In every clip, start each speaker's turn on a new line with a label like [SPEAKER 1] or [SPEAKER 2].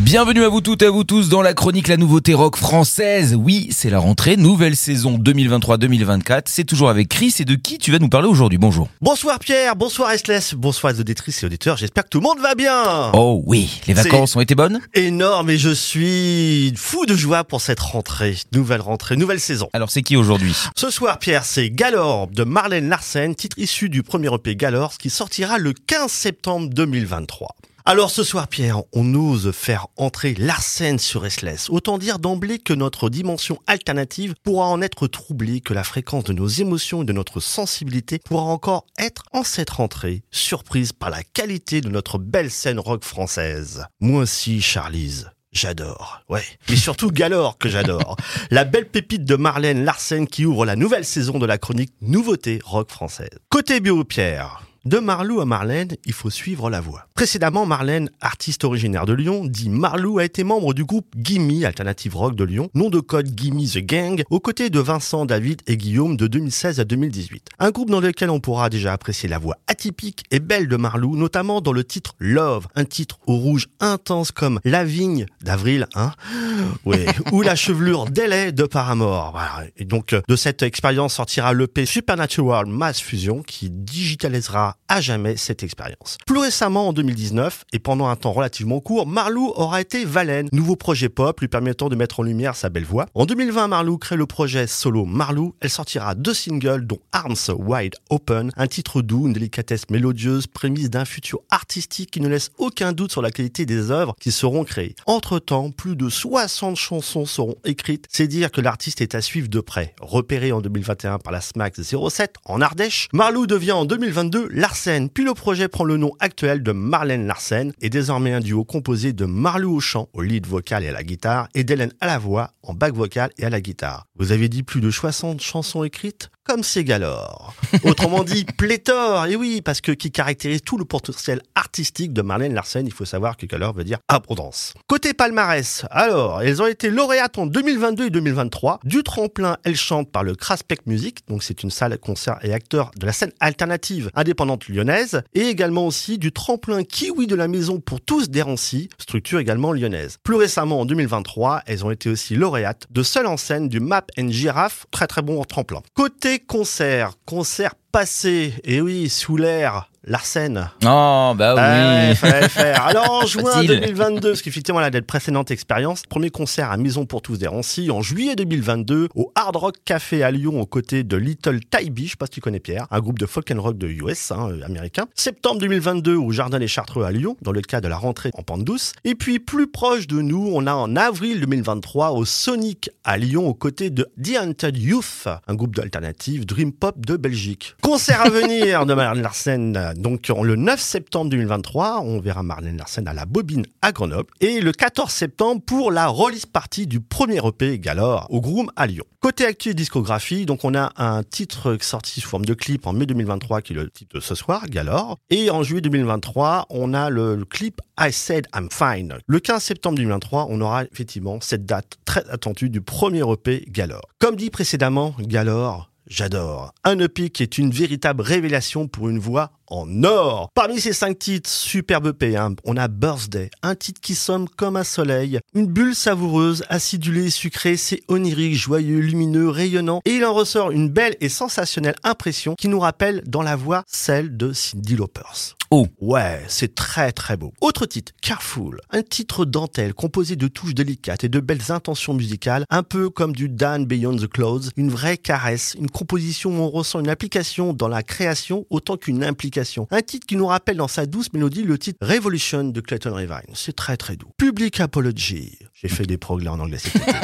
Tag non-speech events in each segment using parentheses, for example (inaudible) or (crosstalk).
[SPEAKER 1] Bienvenue à vous toutes et à vous tous dans la chronique La Nouveauté Rock française. Oui, c'est la rentrée, nouvelle saison 2023-2024. C'est toujours avec Chris et de qui tu vas nous parler aujourd'hui? Bonjour.
[SPEAKER 2] Bonsoir Pierre, bonsoir Restless, bonsoir les auditrices et auditeurs. J'espère que tout le monde va bien.
[SPEAKER 1] Oh oui, les vacances ont été bonnes?
[SPEAKER 2] Énorme et je suis fou de joie pour cette rentrée. Nouvelle rentrée, nouvelle saison.
[SPEAKER 1] Alors c'est qui aujourd'hui?
[SPEAKER 2] Ce soir Pierre, c'est Galore de Marlène Larsen, titre issu du premier EP Galore qui sortira le 15 septembre 2023. Alors ce soir, Pierre, on ose faire entrer l'arsène sur Restless. Autant dire d'emblée que notre dimension alternative pourra en être troublée, que la fréquence de nos émotions et de notre sensibilité pourra encore être en cette rentrée, surprise par la qualité de notre belle scène rock française. Moi aussi, Charlize. J'adore, ouais, mais surtout Galore que j'adore. (laughs) La belle pépite de Marlène Larsen qui ouvre la nouvelle saison de la chronique Nouveauté rock française. Côté bio, Pierre, de Marlou à Marlène, il faut suivre la voie. Précédemment, Marlène, artiste originaire de Lyon, dit Marlou a été membre du groupe Gimme Alternative Rock de Lyon, nom de code Gimme The Gang, aux côtés de Vincent, David et Guillaume de 2016 à 2018. Un groupe dans lequel on pourra déjà apprécier la voix atypique et belle de Marlou, notamment dans le titre Love, un titre au rouge intense comme La Vigne d'avril, hein, (gasps) oui, (laughs) ou la chevelure d'Elay de Paramore. Voilà. Et donc, de cette expérience sortira l'EP Supernatural Mass Fusion qui digitalisera à jamais cette expérience. Plus récemment, en 2019, et pendant un temps relativement court, Marlou aura été Valen, nouveau projet pop lui permettant de mettre en lumière sa belle voix. En 2020, Marlou crée le projet solo Marlou. Elle sortira deux singles, dont Arms Wide Open, un titre doux, une délicatesse mélodieuse, prémisse d'un futur artistique qui ne laisse aucun doute sur la qualité des œuvres qui seront créées. Entre-temps, plus de 60 chansons seront écrites. C'est dire que l'artiste est à suivre de près. Repéré en 2021 par la SMAX 07 en Ardèche, Marlou devient en 2022 la Larsen, puis le projet prend le nom actuel de Marlène Larsen et désormais un duo composé de Marlou au chant, au lead vocal et à la guitare, et d'Hélène à la voix, en back vocal et à la guitare. Vous avez dit plus de 60 chansons écrites? Comme c'est Galore. Autrement dit, (laughs) pléthore, et oui, parce que qui caractérise tout le potentiel artistique de Marlène Larsen, il faut savoir que Galore veut dire abondance. Côté palmarès, alors, elles ont été lauréates en 2022 et 2023. Du tremplin, elles chantent par le Craspec Music, donc c'est une salle concert et acteur de la scène alternative indépendante lyonnaise, et également aussi du tremplin Kiwi de la maison pour tous d'Hérancy, structure également lyonnaise. Plus récemment, en 2023, elles ont été aussi lauréates de seule en scène du Map and Giraffe, très très bon tremplin. Côté concert, concert passé, et oui, sous l'air, Larsen.
[SPEAKER 1] Oh, bah oui.
[SPEAKER 2] Fallait faire. (laughs) Alors, en juin 2022, ce qui effectivement la précédente expérience, premier concert à Maison pour tous des Rancy en juillet 2022 au Hard Rock Café à Lyon aux côtés de Little Tybee, je sais pas si tu connais Pierre, un groupe de folk and rock de US, hein, euh, américain. Septembre 2022 au Jardin des Chartreux à Lyon, dans le cas de la rentrée en pente douce. Et puis, plus proche de nous, on a en avril 2023 au Sonic à Lyon aux côtés de The Hunted Youth, un groupe d'alternative Dream Pop de Belgique. Concert à venir de Marlène Larsen donc le 9 septembre 2023, on verra Marlène Larsen à la Bobine à Grenoble et le 14 septembre pour la release party du premier EP Galore au Groom à Lyon. Côté actu discographie, donc on a un titre sorti sous forme de clip en mai 2023 qui est le titre de ce soir, Galore. Et en juillet 2023, on a le, clip I Said I'm Fine. Le 15 septembre 2023, on aura effectivement cette date très attendue du premier EP Galore. Comme dit précédemment, Galore J'adore. Un EP qui est une véritable révélation pour une voix en or. Parmi ces cinq titres, superbe EP, hein, on a Birthday, un titre qui somme comme un soleil, une bulle savoureuse, acidulée, sucrée, c'est onirique, joyeux, lumineux, rayonnant, et il en ressort une belle et sensationnelle impression qui nous rappelle dans la voix celle de Cindy Lauper.
[SPEAKER 1] Oh.
[SPEAKER 2] Ouais, c'est très très beau. Autre titre, Careful, un titre dentelle composé de touches délicates et de belles intentions musicales, un peu comme du Dan Beyond the Clouds, une vraie caresse, une composition où on ressent une application dans la création autant qu'une implication. Un titre qui nous rappelle dans sa douce mélodie le titre Revolution de Clayton Revine. C'est très très doux. Public Apology. J'ai fait des progrès en anglais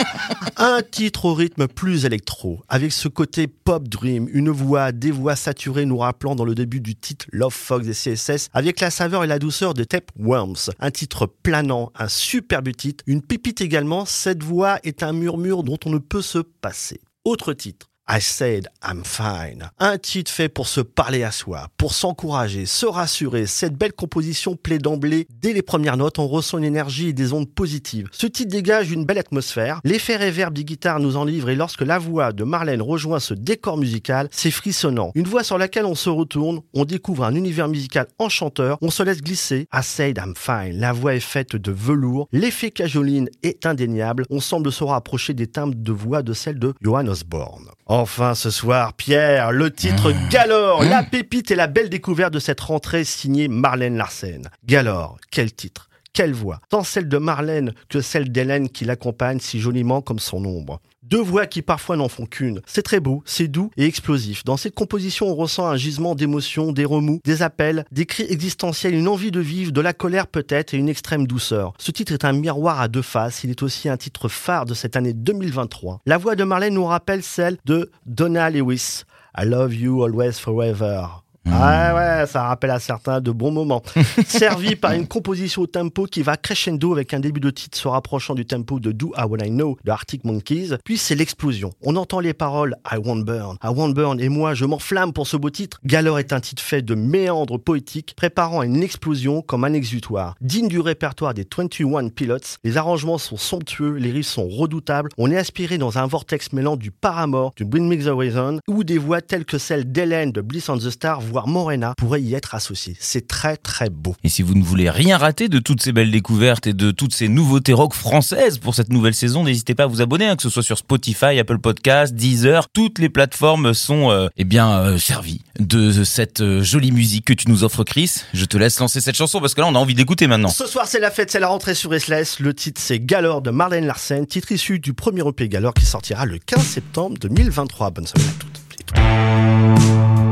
[SPEAKER 2] (laughs) Un titre au rythme plus électro, avec ce côté pop dream, une voix, des voix saturées nous rappelant dans le début du titre Love Fox et CSS, avec la saveur et la douceur de Worms. Un titre planant, un superbe titre, une pépite également, cette voix est un murmure dont on ne peut se passer. Autre titre, I Said I'm Fine. Un titre fait pour se parler à soi, pour s'encourager, se rassurer. Cette belle composition plaît d'emblée. Dès les premières notes, on ressent une énergie et des ondes positives. Ce titre dégage une belle atmosphère. L'effet réverb des guitares nous en livre et lorsque la voix de Marlène rejoint ce décor musical, c'est frissonnant. Une voix sur laquelle on se retourne, on découvre un univers musical enchanteur, on se laisse glisser. I Said I'm Fine. La voix est faite de velours. L'effet cajoline est indéniable. On semble se rapprocher des timbres de voix de celle de Johann Osborne. Enfin ce soir, Pierre, le titre
[SPEAKER 1] Mmh.
[SPEAKER 2] Galore, la pépite et la belle découverte de cette rentrée signée Marlène Larsen. Galore, quel titre quelle voix Tant celle de Marlène que celle d'Hélène qui l'accompagne si joliment comme son ombre. Deux voix qui parfois n'en font qu'une. C'est très beau, c'est doux et explosif. Dans cette composition, on ressent un gisement d'émotions, des remous, des appels, des cris existentiels, une envie de vivre, de la colère peut-être et une extrême douceur. Ce titre est un miroir à deux faces. Il est aussi un titre phare de cette année 2023. La voix de Marlène nous rappelle celle de Donna Lewis. I love you always forever. Ah ouais, ça rappelle à certains de bons moments. (laughs) Servi par une composition au tempo qui va crescendo avec un début de titre se rapprochant du tempo de Do I When I Know de Arctic Monkeys. Puis c'est l'explosion. On entend les paroles I won't burn, I won't burn et moi je m'enflamme pour ce beau titre. Galore est un titre fait de méandres poétiques préparant à une explosion comme un exutoire. Digne du répertoire des 21 Pilots, les arrangements sont somptueux, les riffs sont redoutables. On est aspiré dans un vortex mêlant du Paramore, du Bring Me the Horizon ou des voix telles que celles d'Hélène de Bliss on the Star, voire Morena pourraient y être associées. C'est très très beau.
[SPEAKER 1] Et si vous ne voulez rien rater de toutes ces belles découvertes et de toutes ces nouveautés rock françaises pour cette nouvelle saison, n'hésitez pas à vous abonner, hein, que ce soit sur Spotify, Apple Podcasts, Deezer, toutes les plateformes sont euh, eh bien euh, servies de cette euh, jolie musique que tu nous offres, Chris. Je te laisse lancer cette chanson parce que là on a envie d'écouter maintenant.
[SPEAKER 2] Ce soir, c'est la fête, c'est la rentrée sur SLS. Le titre, c'est Galore de Marlène Larsen, titre issu du premier EP Galore qui sortira le 15 septembre 2023. Bonne semaine à toutes et tous.